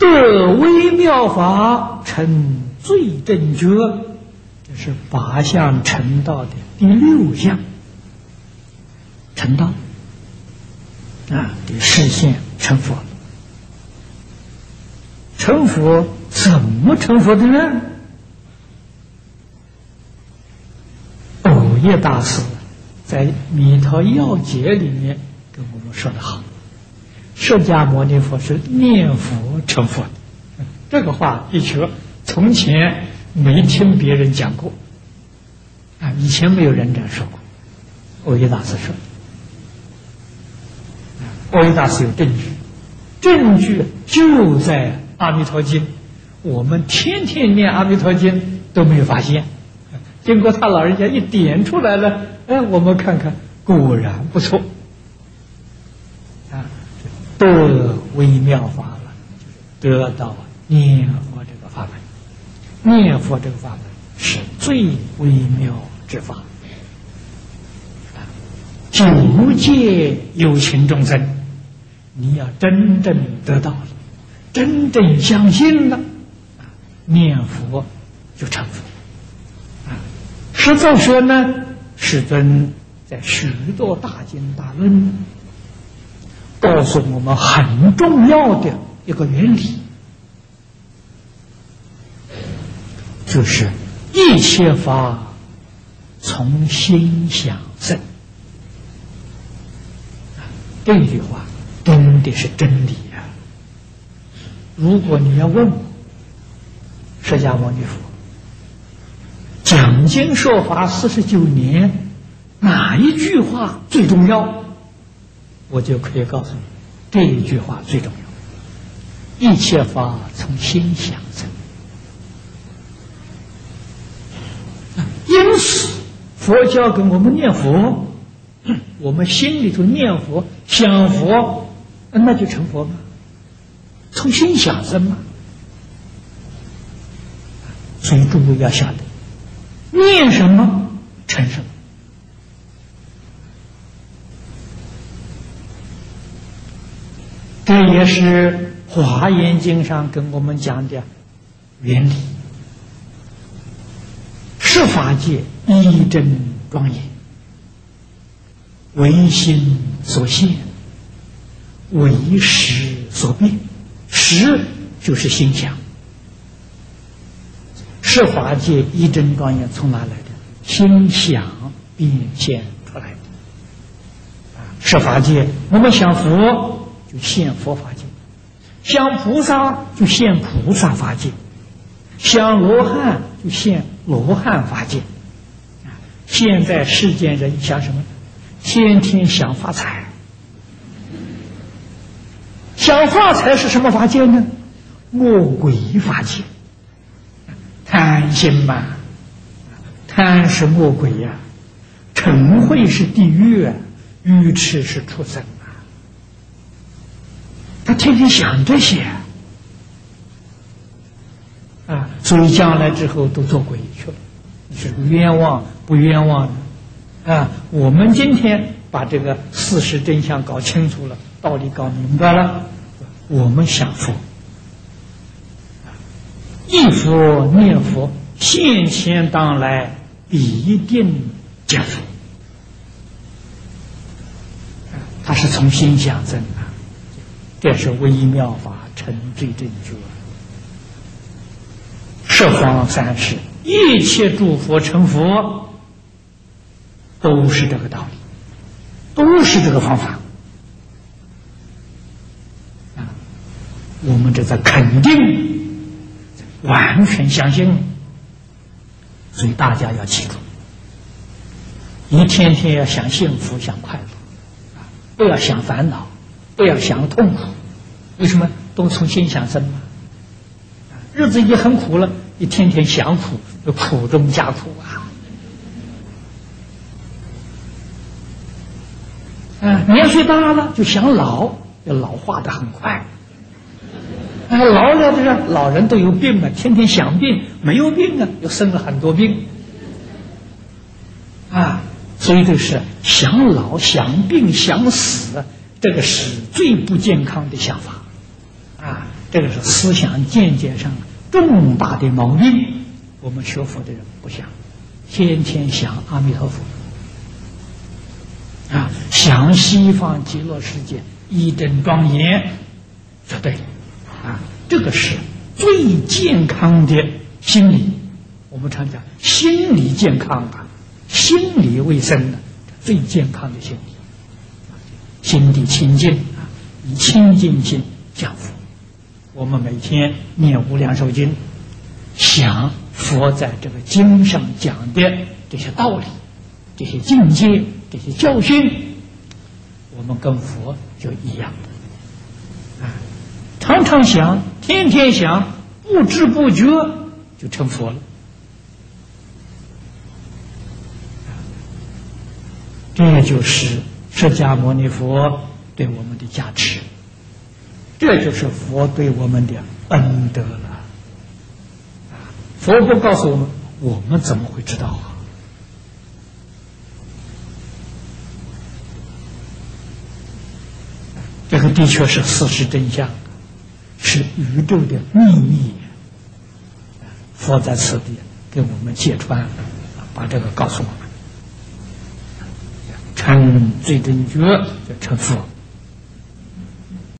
得微妙法成最正觉，这是八相成道的第六项，成道啊，得实现成佛。成佛怎么成佛的呢？偶叶大师在《弥陀要解》里面跟我们说的好。释迦牟尼佛是念佛成佛的，这个话的确从前没听别人讲过，啊，以前没有人这样说过。欧耶大师说，欧耶大师有证据，证据就在《阿弥陀经》，我们天天念《阿弥陀经》都没有发现，经过他老人家一点出来了，哎，我们看看，果然不错。得微妙法了，就是得到念佛这个法门。念佛这个法门是最微妙之法。九界有情众生，你要真正得到了，真正相信了，念佛就成佛。啊，实在说呢，世尊在许多大经大论。告诉我们很重要的一个原理，就是一切法从心想生。这句话真的是真理呀！如果你要问，释迦牟尼佛讲经说法四十九年，哪一句话最重要？我就可以告诉你，这一句话最重要。一切法从心想生，因此佛教跟我们念佛，我们心里头念佛想佛，那就成佛吗？从心想生嘛。所以诸位要晓得，念什么成什么。这也是《华严经》上跟我们讲的原理：十法界一真庄严，唯心所现，唯识所变。识就是心想，是法界一真庄严从哪来的？心想变现出来的。十法界，我们想佛。就现佛法界，像菩萨就现菩萨法界，像罗汉就现罗汉法界。现在世间人想什么？天天想发财，想发财是什么法界呢？魔鬼法界，贪心嘛，贪是魔鬼呀，嗔恚是地狱啊，愚痴是畜生。天天想这些啊，所以将来之后都做鬼去了，是冤枉不冤枉的啊？我们今天把这个事实真相搞清楚了，道理搞明白了，我们想佛，一佛念佛，现前当来必定见佛，他是从心想真的。这是微妙法成最正觉，十方三世一切诸佛成佛，都是这个道理，都是这个方法啊！我们这在肯定，完全相信，所以大家要记住，一天天要想幸福，想快乐啊，不要想烦恼。不要想痛苦，为什么都从心想生嘛？日子已经很苦了，你天天想苦，苦中加苦啊！啊，年岁大了就想老，要老化的很快。啊，老了的人，老人都有病嘛，天天想病，没有病啊，又生了很多病。啊，所以就是想老、想病、想死。这个是最不健康的想法，啊！这个是思想见解上重大的毛病。我们学佛的人不想，天天想阿弥陀佛啊，想西方极乐世界一等庄严，绝对啊，这个是最健康的心理。我们常讲心理健康啊，心理卫生的最健康的心理，心地清净啊，以清净心讲佛。我们每天念《无量寿经》，想佛在这个经上讲的这些道理、这些境界、这些教训，我们跟佛就一样啊，常常想，天天想，不知不觉就成佛了。这就是释迦牟尼佛对我们的加持。这就是佛对我们的恩德了，佛不告诉我们，我们怎么会知道啊？这个的确是事实真相，是宇宙的秘密。佛在此地给我们揭穿，把这个告诉我们，成最真觉就成佛。